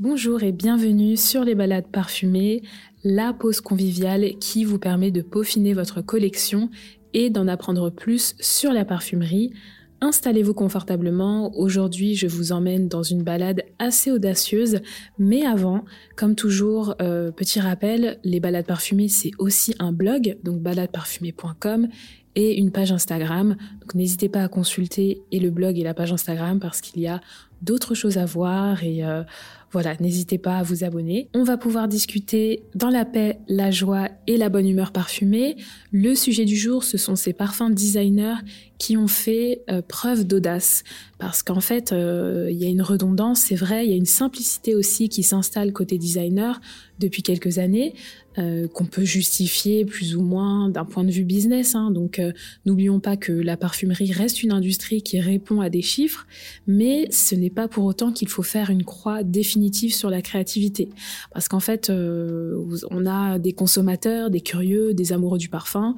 Bonjour et bienvenue sur les balades parfumées, la pause conviviale qui vous permet de peaufiner votre collection et d'en apprendre plus sur la parfumerie. Installez-vous confortablement. Aujourd'hui, je vous emmène dans une balade assez audacieuse. Mais avant, comme toujours, euh, petit rappel, les balades parfumées, c'est aussi un blog, donc baladeparfumée.com et une page Instagram. Donc n'hésitez pas à consulter et le blog et la page Instagram parce qu'il y a d'autres choses à voir et euh, voilà, n'hésitez pas à vous abonner. On va pouvoir discuter dans la paix, la joie et la bonne humeur parfumée. Le sujet du jour, ce sont ces parfums designers qui ont fait euh, preuve d'audace. Parce qu'en fait, euh, il y a une redondance, c'est vrai, il y a une simplicité aussi qui s'installe côté designer depuis quelques années, euh, qu'on peut justifier plus ou moins d'un point de vue business. Hein. Donc n'oublions pas que la parfumerie reste une industrie qui répond à des chiffres, mais ce n'est pas pour autant qu'il faut faire une croix définitive sur la créativité. Parce qu'en fait, on a des consommateurs, des curieux, des amoureux du parfum,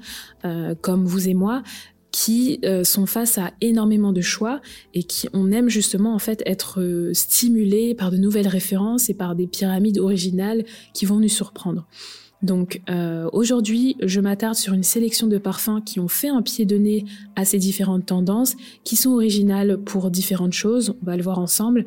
comme vous et moi, qui euh, sont face à énormément de choix et qui on aime justement en fait être euh, stimulés par de nouvelles références et par des pyramides originales qui vont nous surprendre. Donc euh, aujourd'hui, je m'attarde sur une sélection de parfums qui ont fait un pied de nez à ces différentes tendances, qui sont originales pour différentes choses. On va le voir ensemble.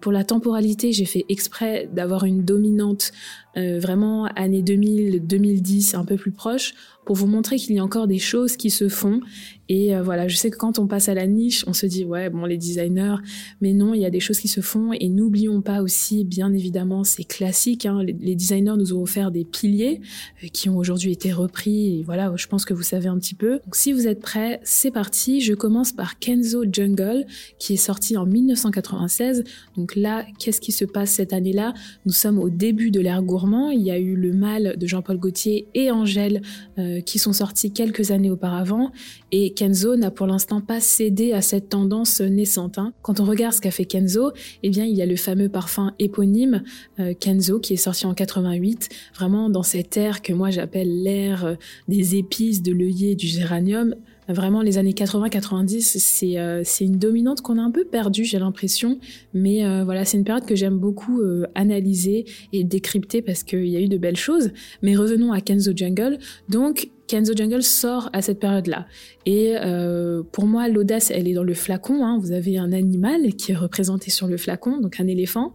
pour la temporalité, j'ai fait exprès d'avoir une dominante vraiment année 2000, 2010, un peu plus proche, pour vous montrer qu'il y a encore des choses qui se font. Et euh, voilà, je sais que quand on passe à la niche, on se dit ouais, bon les designers, mais non, il y a des choses qui se font. Et n'oublions pas aussi, bien évidemment, c'est classique. Hein, les, designers nous ont offert des piliers euh, qui ont aujourd'hui été repris. Et voilà, je pense que vous savez un petit peu. Donc si vous êtes prêts, c'est parti. Je commence par Kenzo Jungle, qui est sorti en 1996. Donc là, qu'est-ce qui se passe cette année-là? Nous sommes au début de l'ère gourmand. Il y a eu le mal de Jean-Paul Gaultier et Angèle. Euh, euh, qui sont sortis quelques années auparavant et Kenzo n'a pour l'instant pas cédé à cette tendance naissante. Hein. Quand on regarde ce qu'a fait Kenzo, eh bien il y a le fameux parfum éponyme euh, Kenzo qui est sorti en 88, vraiment dans cette ère que moi j'appelle l'ère euh, des épices, de l'œillet, du géranium. Vraiment, les années 80-90, c'est euh, une dominante qu'on a un peu perdue, j'ai l'impression. Mais euh, voilà, c'est une période que j'aime beaucoup euh, analyser et décrypter parce qu'il y a eu de belles choses. Mais revenons à Kenzo Jungle. Donc, Kenzo Jungle sort à cette période-là. Et euh, pour moi, l'audace, elle est dans le flacon. Hein. Vous avez un animal qui est représenté sur le flacon, donc un éléphant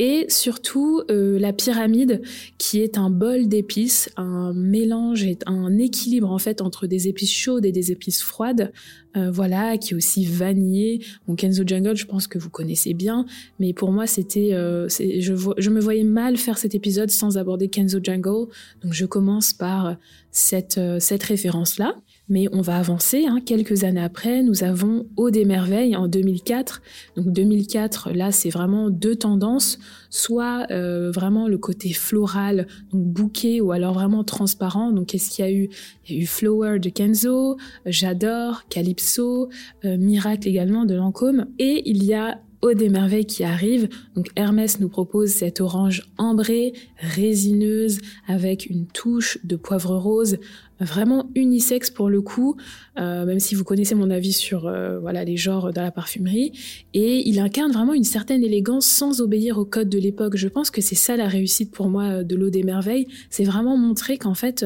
et surtout euh, la pyramide qui est un bol d'épices, un mélange et un équilibre en fait entre des épices chaudes et des épices froides. Euh, voilà, qui est aussi vanillé. Kenzo Jungle, je pense que vous connaissez bien, mais pour moi c'était, euh, je, me voyais mal faire cet épisode sans aborder Kenzo Jungle, donc je commence par cette cette référence là. Mais on va avancer. Hein. Quelques années après, nous avons Eau des merveilles en 2004. Donc 2004, là, c'est vraiment deux tendances. Soit euh, vraiment le côté floral, donc bouquet, ou alors vraiment transparent. Donc qu'est-ce qu'il y a eu? Il y a eu Flower de Kenzo, J'adore, Calypso, euh, Miracle également de Lancôme. Et il y a Eau des merveilles qui arrive. Donc Hermès nous propose cette orange ambrée, résineuse, avec une touche de poivre rose vraiment unisexe pour le coup, euh, même si vous connaissez mon avis sur euh, voilà les genres dans la parfumerie. Et il incarne vraiment une certaine élégance sans obéir au code de l'époque. Je pense que c'est ça la réussite pour moi euh, de l'eau des merveilles. C'est vraiment montrer qu'en fait,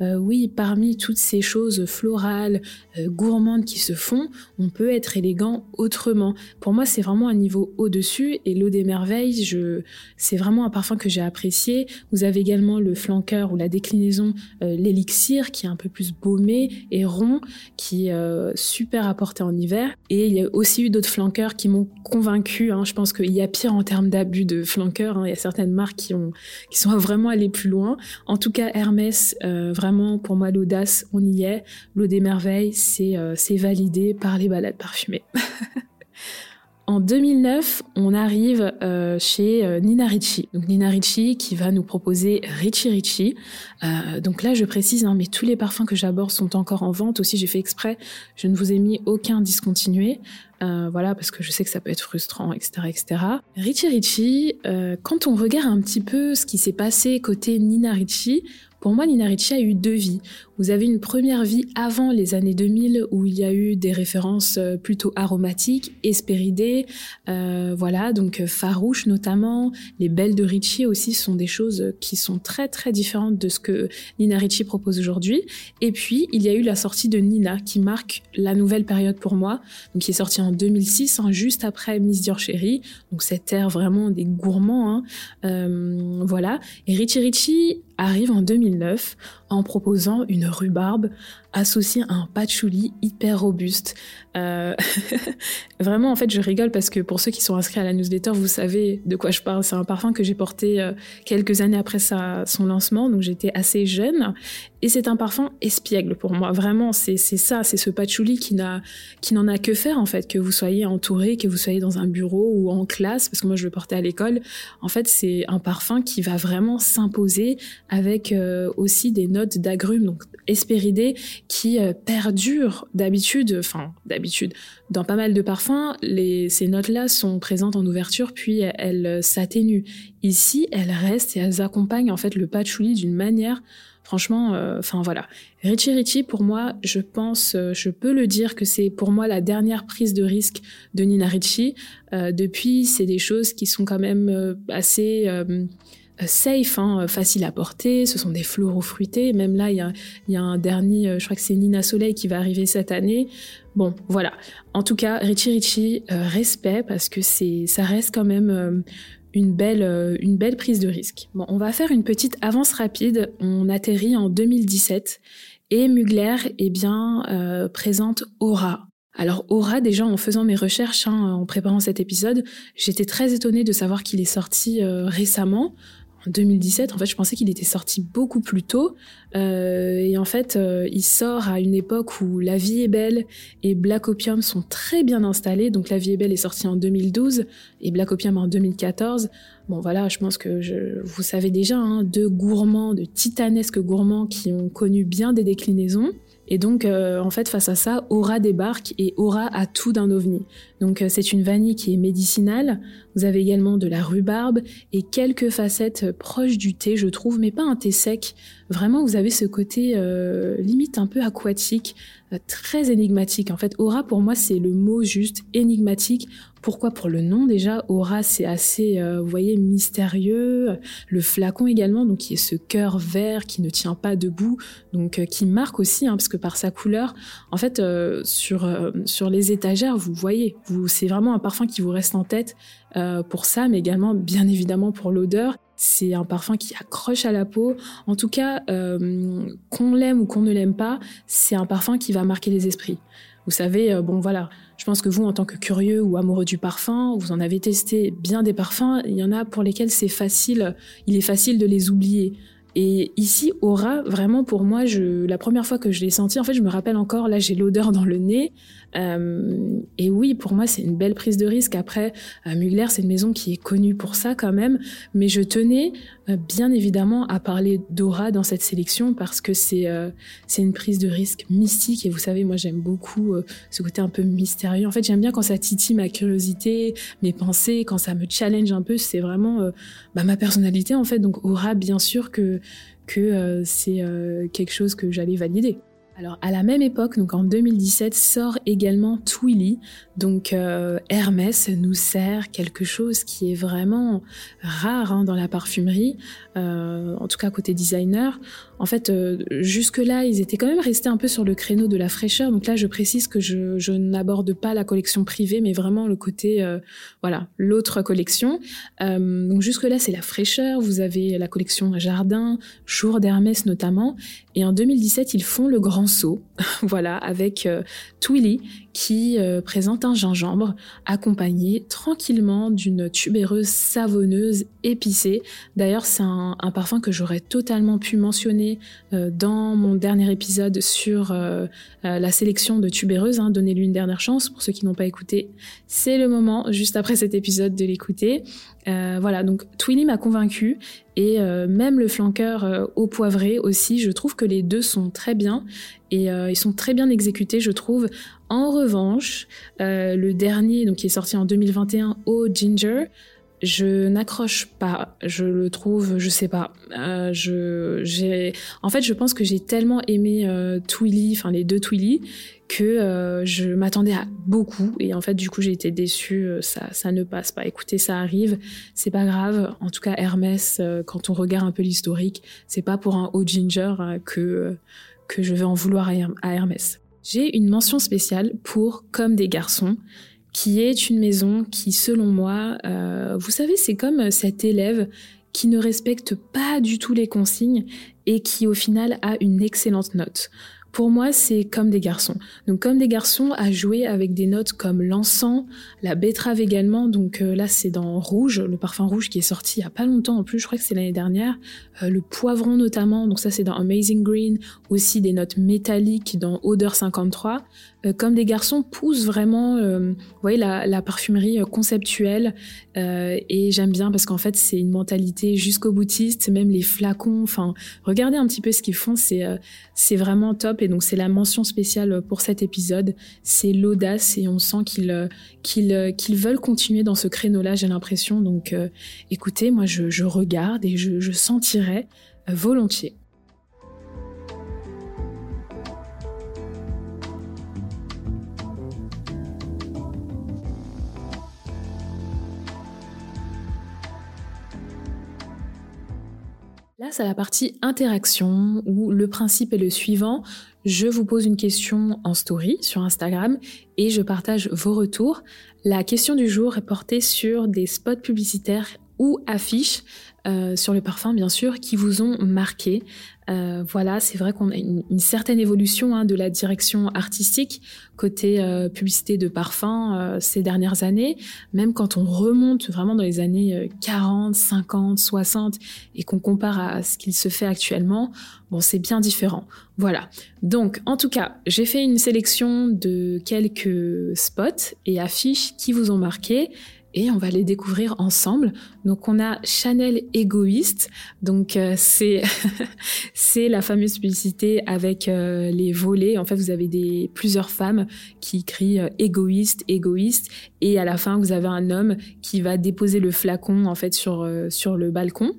oui, parmi toutes ces choses florales, gourmandes qui se font, on peut être élégant autrement. Pour moi, c'est vraiment un niveau au-dessus. Et l'eau des merveilles, c'est vraiment un parfum que j'ai apprécié. Vous avez également le flanqueur ou la déclinaison, l'élixir qui est un peu plus baumé et rond, qui est euh, super apporté en hiver. Et il y a aussi eu d'autres flanqueurs qui m'ont convaincu. Hein. Je pense qu'il y a pire en termes d'abus de flanqueurs. Hein. Il y a certaines marques qui, ont, qui sont vraiment allées plus loin. En tout cas, Hermès, euh, vraiment pour moi l'audace, on y est. L'eau des merveilles, c'est euh, c'est validé par les balades parfumées. En 2009, on arrive euh, chez euh, Nina Ricci. Donc Nina Ricci qui va nous proposer Ricci Ricci. Euh, donc là, je précise, hein, mais tous les parfums que j'aborde sont encore en vente. Aussi, j'ai fait exprès, je ne vous ai mis aucun discontinué. Voilà, parce que je sais que ça peut être frustrant, etc., etc. Richie Ricci, quand on regarde un petit peu ce qui s'est passé côté Nina Ricci, pour moi, Nina Ricci a eu deux vies. Vous avez une première vie avant les années 2000 où il y a eu des références euh, plutôt aromatiques, espéridées, euh, voilà, donc euh, farouches notamment. Les belles de Ricci aussi sont des choses qui sont très très différentes de ce que Nina Ricci propose aujourd'hui. Et puis, il y a eu la sortie de Nina qui marque la nouvelle période pour moi, donc qui est sortie en 2006, hein, juste après Miss Dior Chérie, donc cette ère vraiment des gourmands, hein, euh, voilà. Et Ricci Ricci arrive en 2009 en proposant une rhubarbe associée à un patchouli hyper robuste. Euh, vraiment, en fait, je rigole parce que pour ceux qui sont inscrits à la newsletter, vous savez de quoi je parle. C'est un parfum que j'ai porté euh, quelques années après son lancement, donc j'étais assez jeune. Et c'est un parfum espiègle pour moi. Vraiment, c'est ça, c'est ce patchouli qui n'en a que faire en fait, que vous soyez entouré, que vous soyez dans un bureau ou en classe, parce que moi je le portais à l'école. En fait, c'est un parfum qui va vraiment s'imposer avec euh, aussi des notes d'agrumes, donc espéridées, qui euh, perdurent d'habitude, enfin d'habitude, dans pas mal de parfums, les, ces notes-là sont présentes en ouverture, puis elles, s'atténuent. Ici, elles restent et elles accompagnent en fait le patchouli d'une manière Franchement, euh, enfin voilà. Richie Richie, pour moi, je pense, euh, je peux le dire que c'est pour moi la dernière prise de risque de Nina Ricci. depuis, c'est des choses qui sont quand même assez euh, safe, hein, facile à porter. Ce sont des floraux fruités. Même là, il y a, un dernier, euh, je crois que c'est Nina Soleil qui va arriver cette année. Bon, voilà. En tout cas, Richie Richie, euh, respect parce que c'est, ça reste quand même une belle, une belle prise de risque. Bon, on va faire une petite avance rapide. On atterrit en 2017 et Mugler, eh bien, présente Aura. Alors Aura, déjà en faisant mes recherches, hein, en préparant cet épisode, j'étais très étonnée de savoir qu'il est sorti récemment en 2017. En fait, je pensais qu'il était sorti beaucoup plus tôt. Euh, et en fait, euh, il sort à une époque où La vie est belle et Black Opium sont très bien installés. Donc La vie est belle est sorti en 2012 et Black Opium en 2014. Bon voilà, je pense que je, vous savez déjà, hein, deux gourmands, de titanesques gourmands qui ont connu bien des déclinaisons. Et donc, euh, en fait, face à ça, Aura débarque et Aura a tout d'un ovni. Donc, euh, c'est une vanille qui est médicinale. Vous avez également de la rhubarbe et quelques facettes proches du thé, je trouve, mais pas un thé sec. Vraiment, vous avez ce côté euh, limite un peu aquatique, très énigmatique. En fait, Aura, pour moi, c'est le mot juste énigmatique. Pourquoi Pour le nom déjà, Aura c'est assez, euh, vous voyez, mystérieux. Le flacon également, donc qui est ce cœur vert qui ne tient pas debout, donc euh, qui marque aussi, hein, parce que par sa couleur, en fait, euh, sur sur les étagères, vous voyez, vous c'est vraiment un parfum qui vous reste en tête pour ça, mais également bien évidemment pour l'odeur. C'est un parfum qui accroche à la peau. En tout cas, qu'on l'aime ou qu'on ne l'aime pas, c'est un parfum qui va marquer les esprits. Vous savez, bon voilà, je pense que vous, en tant que curieux ou amoureux du parfum, vous en avez testé bien des parfums. Il y en a pour lesquels c'est facile, il est facile de les oublier. Et ici, Aura, vraiment pour moi, je, la première fois que je l'ai senti, en fait, je me rappelle encore, là, j'ai l'odeur dans le nez. Euh, et oui, pour moi, c'est une belle prise de risque. Après, euh, Mugler, c'est une maison qui est connue pour ça quand même. Mais je tenais, euh, bien évidemment, à parler d'Aura dans cette sélection parce que c'est euh, c'est une prise de risque mystique. Et vous savez, moi, j'aime beaucoup ce côté un peu mystérieux. En fait, j'aime bien quand ça titille ma curiosité, mes pensées, quand ça me challenge un peu. C'est vraiment bah, ma personnalité, en fait. Donc, Aura, bien sûr que que c'est quelque chose que j'allais valider. Alors à la même époque, donc en 2017, sort également Twilly. Donc euh, Hermès nous sert quelque chose qui est vraiment rare hein, dans la parfumerie, euh, en tout cas côté designer. En fait, euh, jusque-là, ils étaient quand même restés un peu sur le créneau de la fraîcheur. Donc là, je précise que je, je n'aborde pas la collection privée, mais vraiment le côté, voilà, l'autre collection. donc jusque-là, c'est la fraîcheur. Vous avez la collection Jardin, Jour d'Hermès notamment. Et en 2017, ils font le grand saut, voilà, avec euh, Twilly qui euh, présente un gingembre accompagné tranquillement d'une tubéreuse savonneuse épicée. D'ailleurs, c'est un, parfum que j'aurais totalement pu mentionner euh, dans mon dernier épisode sur la sélection de tubéreuses. Hein. Donnez-lui une dernière chance pour ceux qui n'ont pas écouté. C'est le moment, juste après cet épisode, de l'écouter. Voilà, donc Twilly m'a convaincu et même le flanqueur au poivré aussi. Je trouve que les deux sont très bien et ils sont très bien exécutés, je trouve. En revanche, le dernier, donc qui est sorti en 2021 au ginger, je n'accroche pas. Je le trouve, je sais pas. Euh, je, j'ai, en fait, je pense que j'ai tellement aimé euh, Twilly, enfin les deux Twilly, que euh, je m'attendais à beaucoup et en fait, du coup, j'ai été déçue. Euh, ça, ça ne passe pas. Écoutez, ça arrive, c'est pas grave. En tout cas, Hermès, euh, quand on regarde un peu l'historique, c'est pas pour un haut ginger que que je vais en vouloir à Hermès. J'ai une mention spéciale pour Comme des garçons qui est une maison qui, selon moi, euh, vous savez, c'est comme cet élève qui ne respecte pas du tout les consignes et qui, au final, a une excellente note. Pour moi, c'est comme des garçons. Donc, comme des garçons, à jouer avec des notes comme l'encens, la betterave également. Donc euh, là, c'est dans Rouge, le parfum rouge qui est sorti il y a pas longtemps en plus. Je crois que c'est l'année dernière. Euh, le poivron notamment. Donc ça, c'est dans Amazing Green. Aussi des notes métalliques dans Odeur 53. Euh, comme des garçons poussent vraiment, vous voyez, la, la parfumerie conceptuelle. et j'aime bien parce qu'en fait, c'est une mentalité jusqu'au boutiste. Même les flacons. Enfin, regardez un petit peu ce qu'ils font. C'est c'est vraiment top et donc c'est la mention spéciale pour cet épisode. C'est l'audace et on sent qu'ils qu'ils qu'ils veulent continuer dans ce créneau-là, j'ai l'impression. Donc euh, écoutez, moi je, je regarde et je, je sentirai volontiers. Là, c'est la partie interaction où le principe est le suivant. Je vous pose une question en story sur Instagram et je partage vos retours. La question du jour est portée sur des spots publicitaires ou affiches euh, sur le parfum, bien sûr, qui vous ont marqué. Euh, voilà, c'est vrai qu'on a une, certaine évolution hein, de la direction artistique côté euh, publicité de parfum euh, ces dernières années. Même quand on remonte vraiment dans les années 40, 50, 60 et qu'on compare à ce qu'il se fait actuellement, bon, c'est bien différent. Voilà. Donc, en tout cas, j'ai fait une sélection de quelques spots et affiches qui vous ont marqué et on va les découvrir ensemble. Donc on a Chanel égoïste, donc euh, c'est c'est la fameuse publicité avec euh, les volets. En fait, vous avez des plusieurs femmes qui crient euh, égoïste, égoïste, et à la fin vous avez un homme qui va déposer le flacon en fait sur sur le balcon.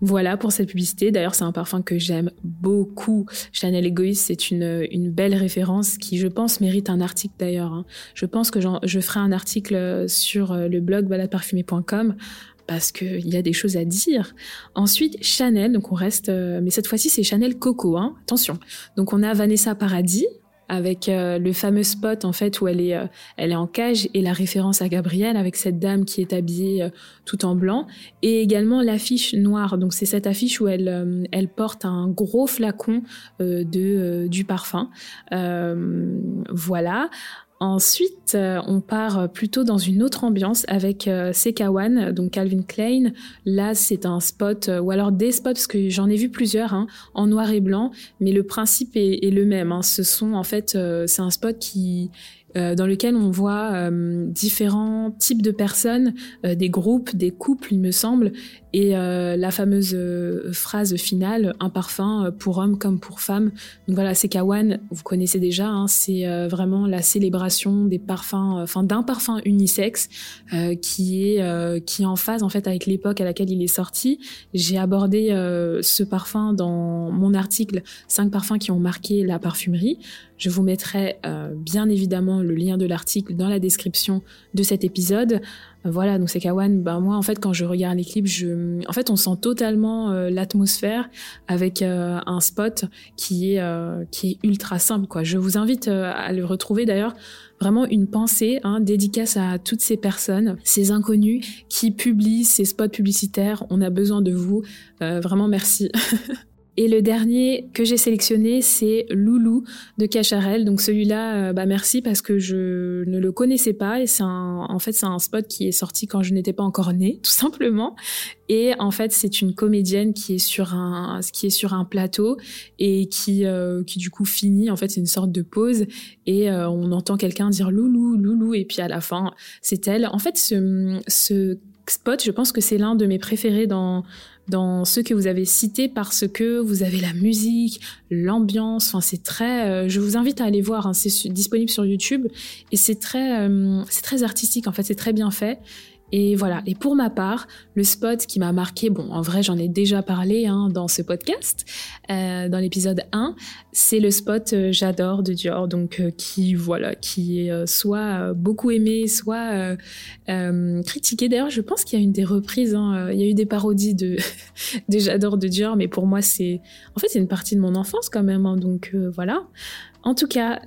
Voilà pour cette publicité. D'ailleurs, c'est un parfum que j'aime beaucoup. Chanel Egoist, c'est une, une belle référence qui, je pense, mérite un article d'ailleurs. Hein. Je pense que je ferai un article sur euh, le blog baladeparfumé.com parce qu'il y a des choses à dire. Ensuite, Chanel, donc on reste, euh, mais cette fois-ci c'est Chanel Coco, hein, attention. Donc on a Vanessa Paradis, avec euh, le fameux spot en fait où elle est, euh, elle est en cage et la référence à Gabrielle avec cette dame qui est habillée euh, tout en blanc et également l'affiche noire. Donc c'est cette affiche où elle, elle porte un gros flacon de du parfum. voilà. Ensuite, euh, on part plutôt dans une autre ambiance avec euh, Sekawan, donc Calvin Klein. Là, c'est un spot, euh, ou alors des spots, parce que j'en ai vu plusieurs, hein, en noir et blanc, mais le principe est, le même. Hein. Ce sont en fait, c'est un spot qui euh, dans lequel on voit euh, différents types de personnes, euh, des groupes, des couples, il me semble, et la fameuse phrase finale, un parfum pour homme comme pour femme. Donc voilà, c'est Kawan, vous connaissez déjà, hein, c'est vraiment la célébration des parfums, enfin d'un parfum unisexe qui est qui est en phase en fait avec l'époque à laquelle il est sorti. J'ai abordé ce parfum dans mon article 5 parfums qui ont marqué la parfumerie. Je vous mettrai euh, bien évidemment le lien de l'article dans la description de cet épisode. Euh, voilà, donc c'est Kawan. Ben moi, en fait, quand je regarde les clips, je, en fait, on sent totalement euh, l'atmosphère avec un spot qui est qui est ultra simple. Quoi. Je vous invite à le retrouver d'ailleurs. Vraiment une pensée, hein, dédicace à toutes ces personnes, ces inconnus qui publient ces spots publicitaires. On a besoin de vous. vraiment merci. Et le dernier que j'ai sélectionné, c'est Loulou de Cacharel. Donc celui-là, euh, bah merci parce que je ne le connaissais pas et c'est en fait c'est un spot qui est sorti quand je n'étais pas encore née, tout simplement. Et en fait, c'est une comédienne qui est sur un qui est sur un plateau et qui euh, qui du coup finit. En fait, c'est une sorte de pause et euh, on entend quelqu'un dire Loulou, Loulou et puis à la fin, c'est elle. En fait, ce ce spot, je pense que c'est l'un de mes préférés dans dans ceux que vous avez cités parce que vous avez la musique, l'ambiance, enfin c'est très... Euh, je vous invite à aller voir, hein, c'est disponible sur YouTube et c'est très, euh, c'est très artistique en fait, c'est très bien fait. Et voilà. Et pour ma part, le spot qui m'a marqué, bon, en vrai, j'en ai déjà parlé hein, dans ce podcast, euh, dans l'épisode 1, c'est le spot euh, J'adore de Dior, donc euh, qui, voilà, qui est soit beaucoup aimé, soit critiqué. D'ailleurs, je pense qu'il y a une des reprises, hein, il y a eu des parodies de, de J'adore de Dior, mais pour moi, c'est, en fait, c'est une partie de mon enfance quand même, hein, donc voilà. En tout cas,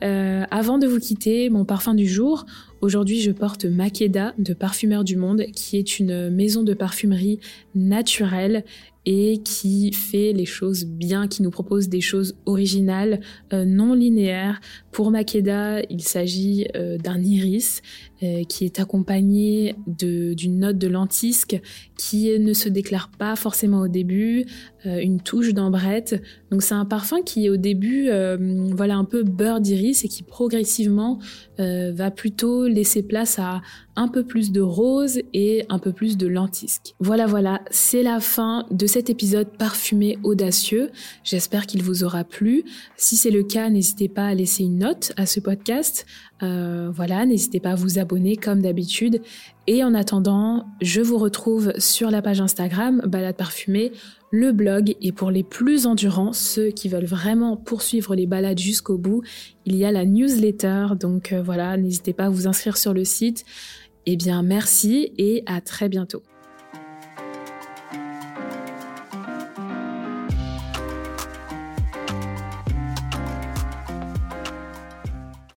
avant de vous quitter, mon parfum du jour, Aujourd'hui, je porte Makeda de Parfumeur du Monde, qui est une maison de parfumerie naturelle et qui fait les choses bien, qui nous propose des choses originales, euh, non linéaires. Pour Makeda, il s'agit euh, d'un iris euh, qui est accompagné d'une note de lentisque qui ne se déclare pas forcément au début, une touche d'ambrette. Donc c'est un parfum qui au début, voilà un peu beurre d'iris et qui progressivement va plutôt laisser place à un peu plus de rose et un peu plus de lentisque. Voilà, voilà, c'est la fin de cet épisode parfumé audacieux. J'espère qu'il vous aura plu. Si c'est le cas, n'hésitez pas à laisser une note à ce podcast. Euh, voilà, n'hésitez pas à vous abonner comme d'habitude. Et en attendant, je vous retrouve sur la page Instagram Balade Parfumée, le blog et pour les plus endurants, ceux qui veulent vraiment poursuivre les balades jusqu'au bout, il y a la newsletter. Donc euh, voilà, n'hésitez pas à vous inscrire sur le site. Eh bien, merci et à très bientôt.